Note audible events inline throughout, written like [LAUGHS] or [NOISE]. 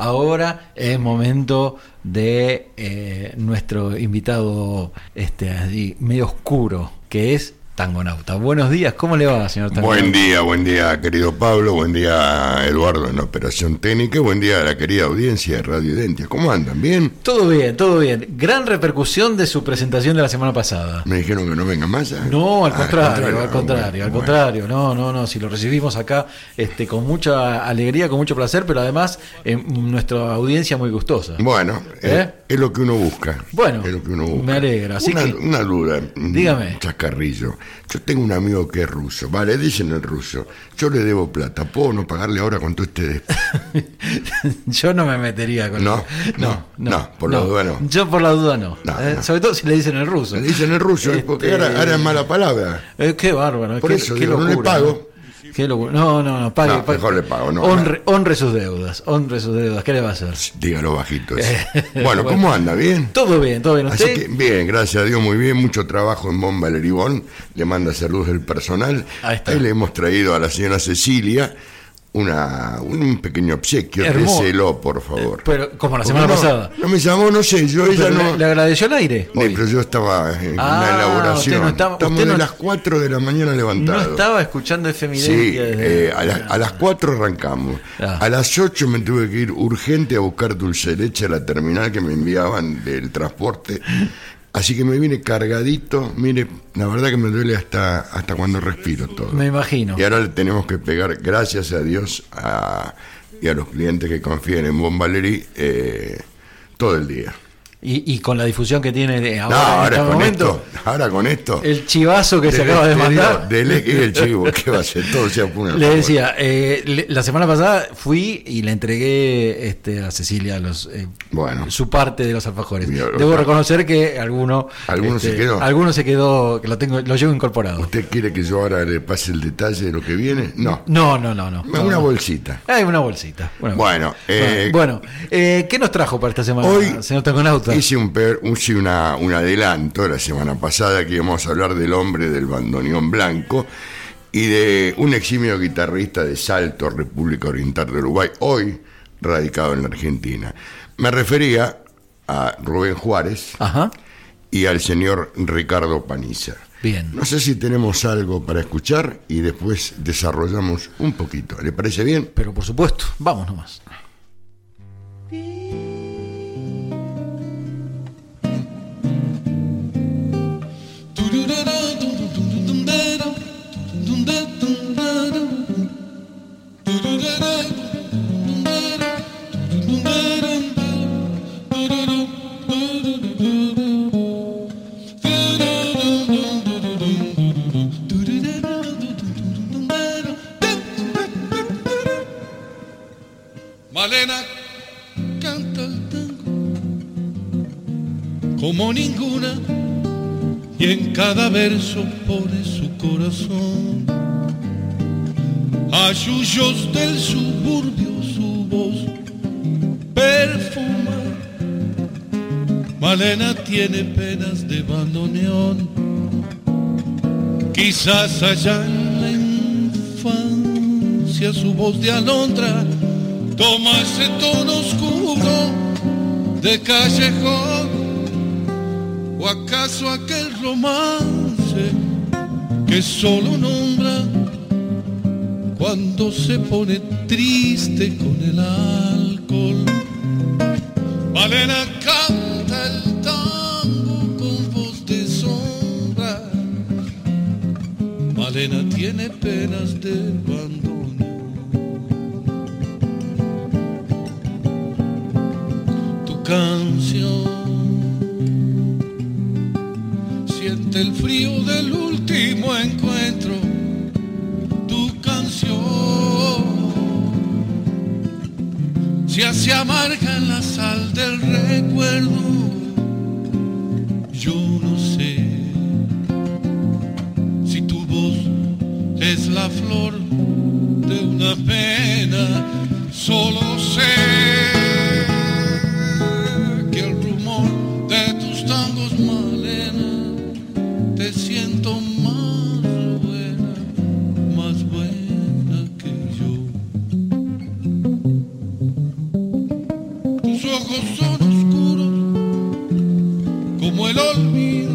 ahora es momento de eh, nuestro invitado este, medio oscuro, que es Tangonauta. Buenos días, ¿cómo le va, señor Tangonauta? Buen día, buen día, querido Pablo, buen día, Eduardo, en la Operación Técnica, buen día a la querida audiencia de Radio Identia. ¿Cómo andan? ¿Bien? Todo bien, todo bien. Gran repercusión de su presentación de la semana pasada. Me dijeron que no venga más. ¿eh? No, al Ah, contrario, al contrario, bueno, al bueno. contrario. No, no, no. Si lo recibimos acá este, con mucha alegría, con mucho placer, pero además eh, nuestra audiencia muy gustosa. Bueno, ¿Eh? Es lo que uno busca. Bueno, es lo que uno busca. me alegra, así una, que- una duda, Dígame. chascarrillo. Yo tengo un amigo que es ruso. Vale, dicen el ruso. Yo le debo plata. ¿Puedo no pagarle ahora con todo este [LAUGHS] Yo no me metería con No, no, no, no, por la duda no. Yo por la duda no. No, Eh, no. Sobre todo si le dicen el ruso. Le dicen el ruso, Este, porque ahora, ahora es mala palabra. Eh, qué bárbaro. Por qué, eso qué digo, no le pago. ¿No? Qué locura. No, no, no, pague. No, pague. mejor le pago, no, honre, honre sus deudas, honre sus deudas. ¿Qué le va a hacer? Dígalo bajito. [LAUGHS] eso. Bueno, ¿cómo anda? ¿Bien? Todo bien, todo bien. Así que bien, gracias a Dios, muy bien, mucho trabajo en Bomba Leribón, le manda saludos el personal. Ahí está. le hemos traído a la señora Cecilia una, un pequeño obsequio, déselo, por favor. Pero como la semana no, pasada. No me llamó, no sé, yo ella no... le, le agradeció al aire. Hoy. pero yo estaba en Ah, una elaboración. usted no estaba- Estamos usted de no- las 4 de la mañana No levantados. estaba escuchando efemidencia. Sí, desde- eh, a, la- a las 4 arrancamos. Ah. A las 8 me tuve que ir urgente a buscar dulce leche a la terminal que me enviaban del transporte. [LAUGHS] Así que me vine cargadito. Mire, la verdad que me duele hasta, hasta cuando respiro todo. Me imagino. Y ahora le tenemos que pegar, gracias a Dios a- y a los clientes que confían en Bombaleri eh, todo el día. Y, y con la difusión que tiene ahora, no, en ahora este con momento, esto, ahora con esto. el chivazo que se acaba de mandar. del- y el chivo, ¿qué va a ser? Todo se apura. Le decía, eh, le- la semana pasada fui y le entregué este, a Cecilia los, eh, Bueno. su parte de los alfajores. Mira, Debo reconocer que alguno, este, Alguno se quedó. Alguno se quedó, que lo tengo, lo llevo incorporado. ¿Usted quiere que yo ahora le pase el detalle de lo que viene? No. No, no, no, no. Una no, bolsita. Hay una bolsita. una Bueno, bolsita. eh, bueno, eh, ¿qué nos trajo para esta semana, Hoy señor Hice un, per- hice una- un adelanto la semana pasada que íbamos a hablar del hombre del bandoneón blanco y de un eximio guitarrista de Salto, República Oriental de Uruguay, hoy radicado en la Argentina. Me refería a Rubén Juárez Ajá. y al señor Ricardo Paniza. Bien. No sé si tenemos algo para escuchar y después desarrollamos un poquito. ¿Le parece bien? Pero por supuesto, vamos nomás. Como ninguna y en cada verso pone su corazón. A del suburbio su voz perfuma. Malena tiene penas de bandoneón. Quizás allá en la infancia su voz de alondra toma ese tono oscuro de callejón o acaso aquel romance que solo nombra cuando se pone triste con el alcohol. Malena canta el tango con voz de sombra. Malena tiene penas de abandono. Tu canción el frío del último encuentro. Tu canción se hace amarga en la sal del recuerdo. Yo no sé si tu voz es la flor de una pena, solo sé son oscuros como el olvido,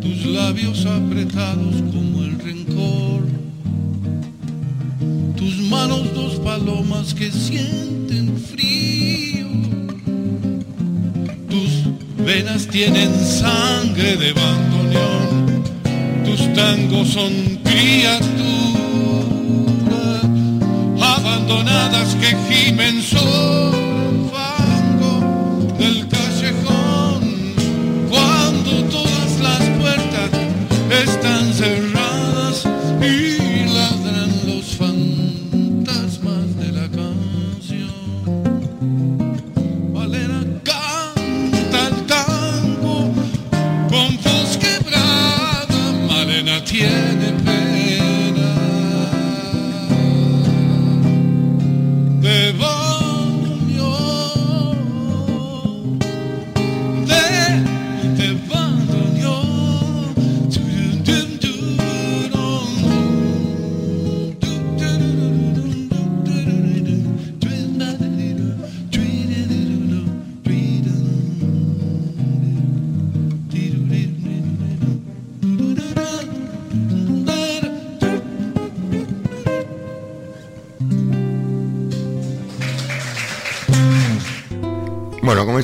tus labios apretados como el rencor, tus manos dos palomas que sienten frío, tus venas tienen sangre de bandoneón, tus tangos son abandonadas que gimen sobre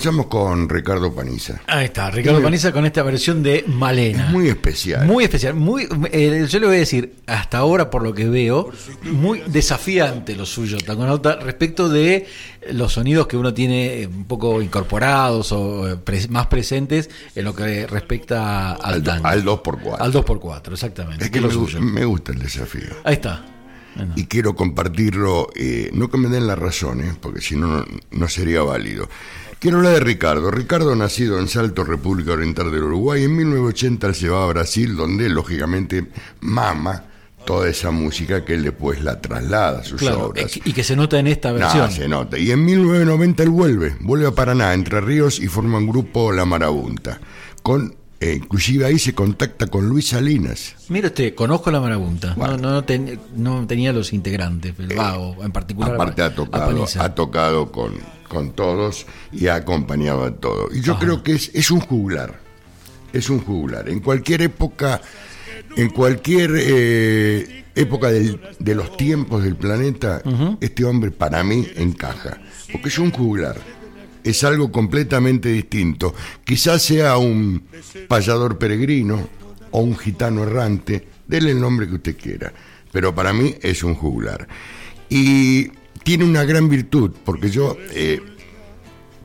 comenzamos con Ricardo Paniza. Ahí está, Ricardo Muy- Paniza con esta versión de Malena. Es muy especial. Muy especial, muy, eh, yo le voy a decir, hasta ahora por lo que veo, muy desafiante lo suyo, Tangonauta, respecto de los sonidos que uno tiene eh, un poco incorporados o eh, más presentes en lo que respecta al, Al, tango. al 2x4. Al 2x4, exactamente. Es que me, suyo. me gusta el desafío. Ahí está. Bueno. Y quiero compartirlo, eh, no que me den la razón, eh, porque si no- no sería válido. Quiero hablar de Ricardo. Ricardo, nacido en Salto, República Oriental del Uruguay, en 1980 él se va a Brasil, donde lógicamente mama toda esa música que él después la traslada a sus Claro, obras. y que se nota en esta versión. No, se nota. Y en 1990 él vuelve, vuelve a Paraná, Entre Ríos, y forma un grupo La Marabunta. Con, eh, inclusive ahí se contacta con Luis Salinas. Mire usted, conozco la marabunta. Bueno. No, no, ten- no tenía los integrantes, el vago en particular. Aparte ha tocado, ha con, con todos y ha acompañado a todos. Y yo Ajá. creo que es, es un juglar. Es un juglar. En cualquier época, en cualquier eh, época del- de los tiempos del planeta, este hombre para mí encaja. Porque es un juglar. Es algo completamente distinto. Quizás sea un payador peregrino o un gitano errante, dele el nombre que usted quiera. Pero para mí es un juglar. Y tiene una gran virtud, porque yo eh,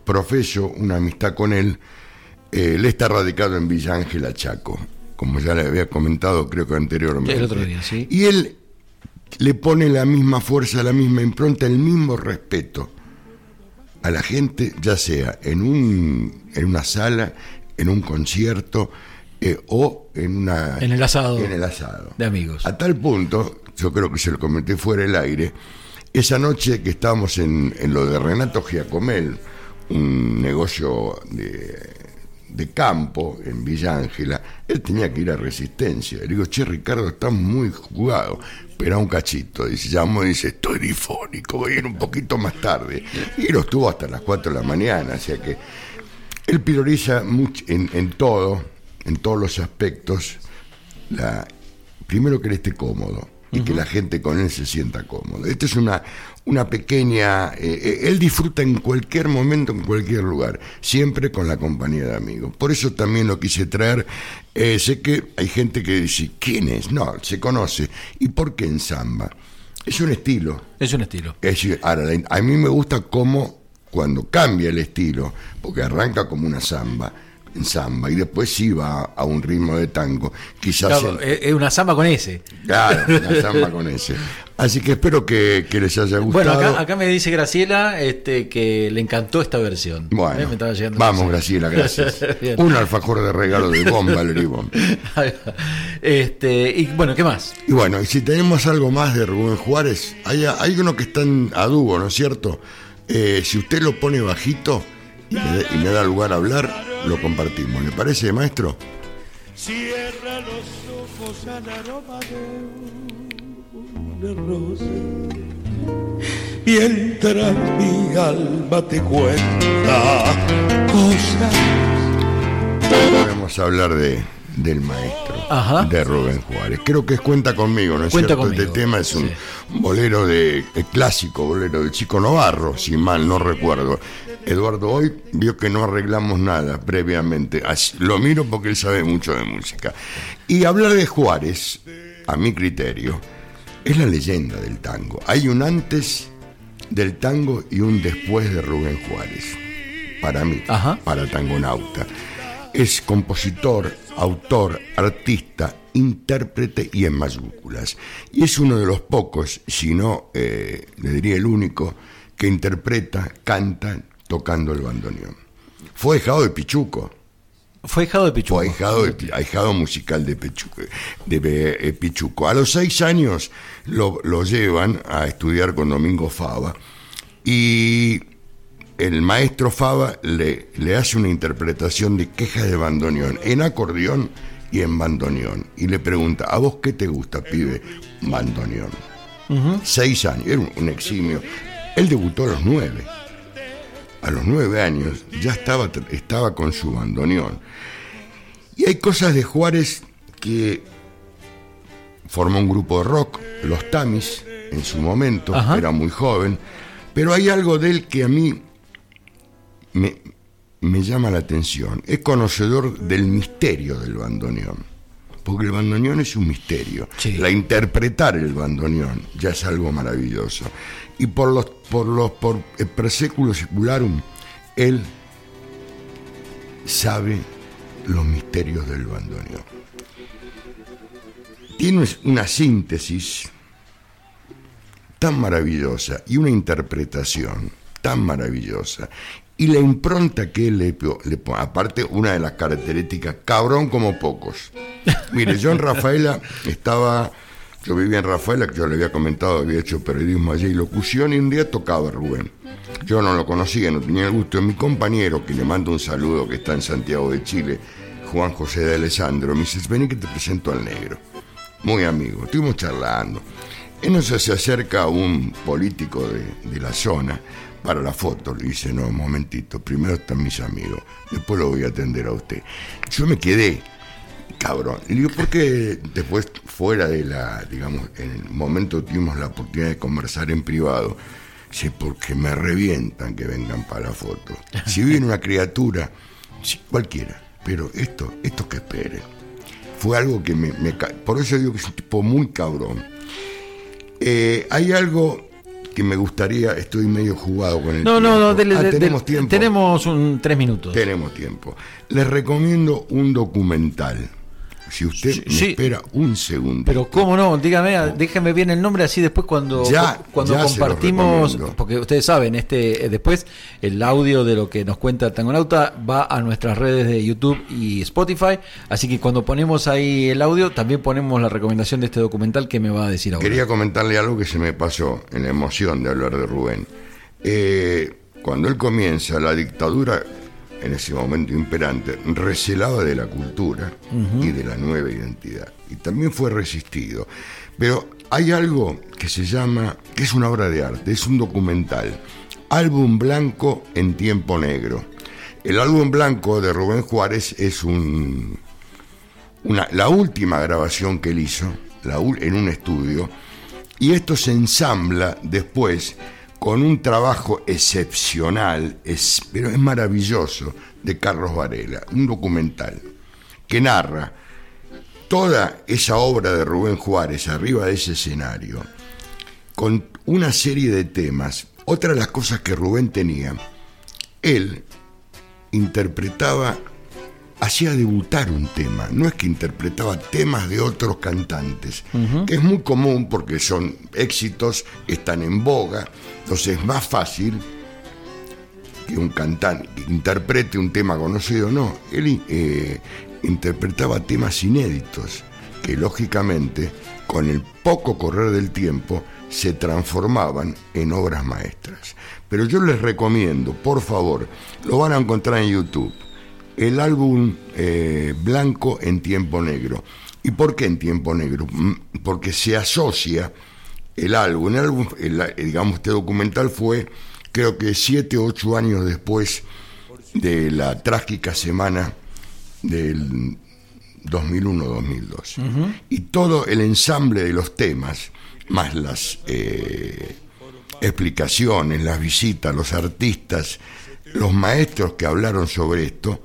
profeso una amistad con él. Eh, él está radicado en Villa Ángela, Chaco, como ya le había comentado, creo que anteriormente. El otro día, sí. Y él le pone la misma fuerza, la misma impronta, el mismo respeto a la gente, ya sea en, un, en una sala, en un concierto eh, o en una En el asado. en el asado. De amigos. A tal punto, yo creo que se lo comenté fuera del aire, esa noche que estábamos en, en lo de Renato Giacomel, un negocio de, de campo en Villa Ángela, él tenía que ir a Resistencia. Le digo, che, Ricardo, está muy jugado. Espera un cachito. Dice, llamó y dice, estoy difónico, voy a ir un poquito más tarde. Y lo estuvo hasta las 4 de la mañana, o sea que él prioriza mucho en, en todo, en todos los aspectos, la, primero que él esté cómodo y que la gente con él se sienta cómodo. Esta es una, una pequeña... eh, eh, él disfruta en cualquier momento, en cualquier lugar, siempre con la compañía de amigos. Por eso también lo quise traer. Eh, sé que hay gente que dice, ¿quién es? No, se conoce. ¿Y por qué en samba? Es un estilo. Es un estilo. Es ahora, a mí me gusta cómo cuando cambia el estilo, porque arranca como una samba, en samba, y después sí va a un ritmo de tango, quizás... Claro, en- es es una samba con ese. claro, una [LAUGHS] samba con ese. Así que espero que, que les haya Bueno, gustado. acá, acá me dice Graciela este, que le encantó esta versión. Bueno, Eh, me estaba llegando vamos, Graciela, gracias. [LAUGHS] Un alfajor de regalo de bomba, Leribón. [LAUGHS] Este, y bueno, ¿qué más? Y bueno, y si tenemos algo más de Rubén Juárez, hay, hay uno que está en, a dúo, ¿no es cierto? Eh, si usted lo pone bajito y me, y me da lugar a hablar, lo compartimos. ¿Le parece, maestro? Cierra los ojos al aroma de una rosa. mientras mi alma te cuenta cosas. Podemos hablar de, del maestro, Ajá. de Rubén Juárez. Creo que es Cuenta conmigo, ¿no es Cuenta cierto? conmigo, Este tema es un sí. bolero de clásico, bolero de Chico Novarro, si mal no recuerdo. Eduardo hoy vio que no arreglamos nada previamente. Así- lo miro porque él sabe mucho de música. Y hablar de Juárez, a mi criterio, es la leyenda del tango. Hay un antes del tango y un después de Rubén Juárez. Para mí, Ajá. para Tangonauta. Es compositor, autor, artista, intérprete y en mayúsculas. Y es uno de los pocos, si no, eh, le diría el único, que interpreta, canta tocando el bandoneón. Fue ahijado de Pichuco, Fue hijado de Pichuco. fue ahijado, de- ahijado musical de, Pichuco, de eh, Pichuco. A los seis años lo, lo llevan a estudiar con Domingo Fava y el maestro Fava le, le hace una interpretación de quejas de bandoneón en acordeón y en bandoneón. Y le pregunta, ¿a vos qué te gusta, pibe? Bandoneón. Seis años, era un, un eximio. Él debutó a los nueve. A los nueve años ya estaba, estaba con su bandoneón. Y hay cosas de Juárez que formó un grupo de rock, los Tamis, en su momento, Ajá. era muy joven, pero hay algo de él que a mí me, me llama la atención. Es conocedor del misterio del bandoneón, porque el bandoneón es un misterio. Sí. La interpretar el bandoneón ya es algo maravilloso. Y por los por los por el preséculo secularum, él sabe los misterios del bandoneón. Tiene una síntesis tan maravillosa y una interpretación tan maravillosa y la impronta que él le, le pone, aparte una de las características, cabrón como pocos. Mire, yo en Rafaela estaba, yo vivía en Rafaela, que yo le había comentado, había hecho periodismo allí y locución, y un día tocaba Rubén. Yo no lo conocía, no tenía el gusto. Mi compañero, que le mando un saludo, que está en Santiago de Chile, Juan José de Alessandro, me dice, vení que te presento al negro. Muy amigo, estuvimos charlando. Entonces se acerca un político de, de la zona para la foto. Le dice, no, un momentito, primero están mis amigos, después lo voy a atender a usted. Yo me quedé, cabrón. Y le digo, ¿por qué después, fuera de la, digamos, en el momento tuvimos la oportunidad de conversar en privado? Dice, porque me revientan que vengan para la foto. Si viene una criatura, cualquiera, pero esto, esto que esperen. Fue algo que me, me Por eso digo que es un tipo muy cabrón. Eh, hay algo que me gustaría, estoy medio jugado con el No, no, no, tiempo. dele- Ah, de- tenemos de- tiempo. Tenemos un, tres minutos. Tenemos tiempo. Les recomiendo un documental. Si usted Sí, me sí. espera un segundo. Pero cómo no, dígame, déjeme bien el nombre así después cuando, Ya, cuando ya compartimos, porque ustedes saben, este eh, después el audio de lo que nos cuenta Tangonauta va a nuestras redes de YouTube y Spotify, así que cuando ponemos ahí el audio también ponemos la recomendación de este documental que me va a decir ahora. Quería comentarle algo que se me pasó en la emoción de hablar de Rubén. Eh, cuando él comienza, la dictadura, en ese momento imperante, recelaba de la cultura y de la nueva identidad. Y también fue resistido. Pero hay algo que se llama, que es una obra de arte, es un documental, Álbum Blanco en Tiempo Negro. El álbum blanco de Rubén Juárez es un, una- la última grabación que él hizo la en un estudio y esto se ensambla después con un trabajo excepcional, pero es maravilloso, de Carlos Varela, un documental que narra toda esa obra de Rubén Juárez arriba de ese escenario, con una serie de temas. Otra de las cosas que Rubén tenía, él interpretaba, hacía debutar un tema, no es que interpretaba temas de otros cantantes, que es muy común porque son éxitos, están en boga, entonces es más fácil que un cantante interprete un tema conocido, no, él eh, interpretaba temas inéditos que lógicamente con el poco correr del tiempo se transformaban en obras maestras. Pero yo les recomiendo, por favor, lo van a encontrar en YouTube, el álbum eh, Blanco en Tiempo Negro. ¿Y por qué en Tiempo Negro? Mm, Porque se asocia el álbum. El álbum, el- digamos, este documental fue, creo que siete o ocho años después de la trágica semana del 2001-2002. Y todo el ensamble de los temas, más las eh, explicaciones, las visitas, los artistas, los maestros que hablaron sobre esto,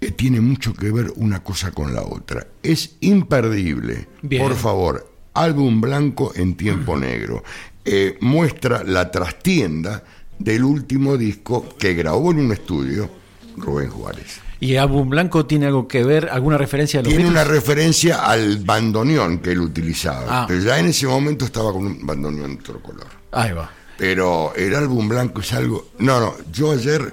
eh, tiene mucho que ver una cosa con la otra. Es imperdible. Bien. Por favor, álbum blanco en tiempo negro. Eh, muestra la trastienda del último disco que grabó en un estudio Rubén Juárez. ¿Y álbum blanco tiene algo que ver, alguna referencia a los Tiene una referencia al bandoneón que él utilizaba. Ah. Pero ya en ese momento estaba con un bandoneón de otro color. Ahí va. Pero el álbum blanco es algo. No, no, yo ayer,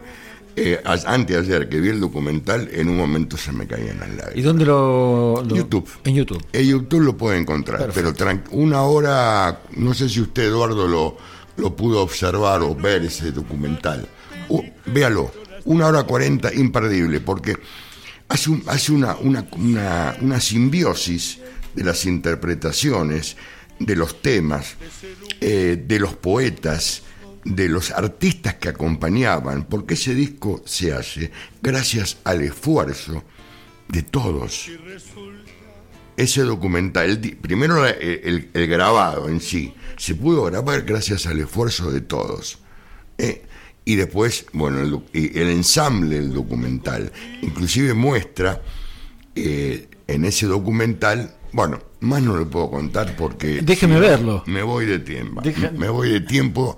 eh, a- anteayer que vi el documental, en un momento se me caían las ¿Y lágrimas. dónde lo, lo- YouTube. En YouTube. En YouTube lo puede encontrar, Perfecto. pero una hora, no sé si usted, Eduardo, lo, lo pudo observar o ver ese documental. Uh, véalo, una hora cuarenta, imperdible, porque hace, un- hace una, una, una, una simbiosis de las interpretaciones, de los temas, eh, de los poetas, de los artistas que acompañaban, porque ese disco se hace gracias al esfuerzo de todos ese documental, primero el, el grabado en sí, se pudo grabar gracias al esfuerzo de todos. ¿eh? Y después, bueno, el, el ensamble del documental, inclusive muestra eh, en ese documental, bueno, más no lo puedo contar porque... Déjeme si verlo. Me voy de tiempo. Deja- Me voy de tiempo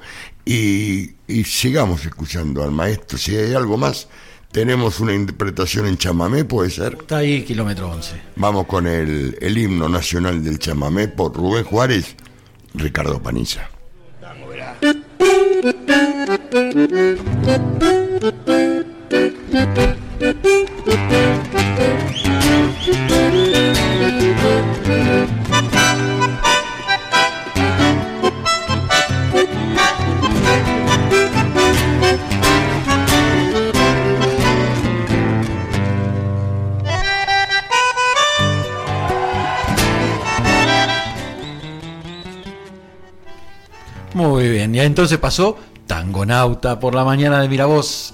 y, y sigamos escuchando al maestro. Si hay algo más, tenemos una interpretación en chamamé, puede ser. Está ahí, kilómetro 11. Vamos con el, el himno nacional del chamamé por Rubén Juárez, Ricardo Paniza. Bien, entonces pasó Tangonauta por la mañana de Miravoz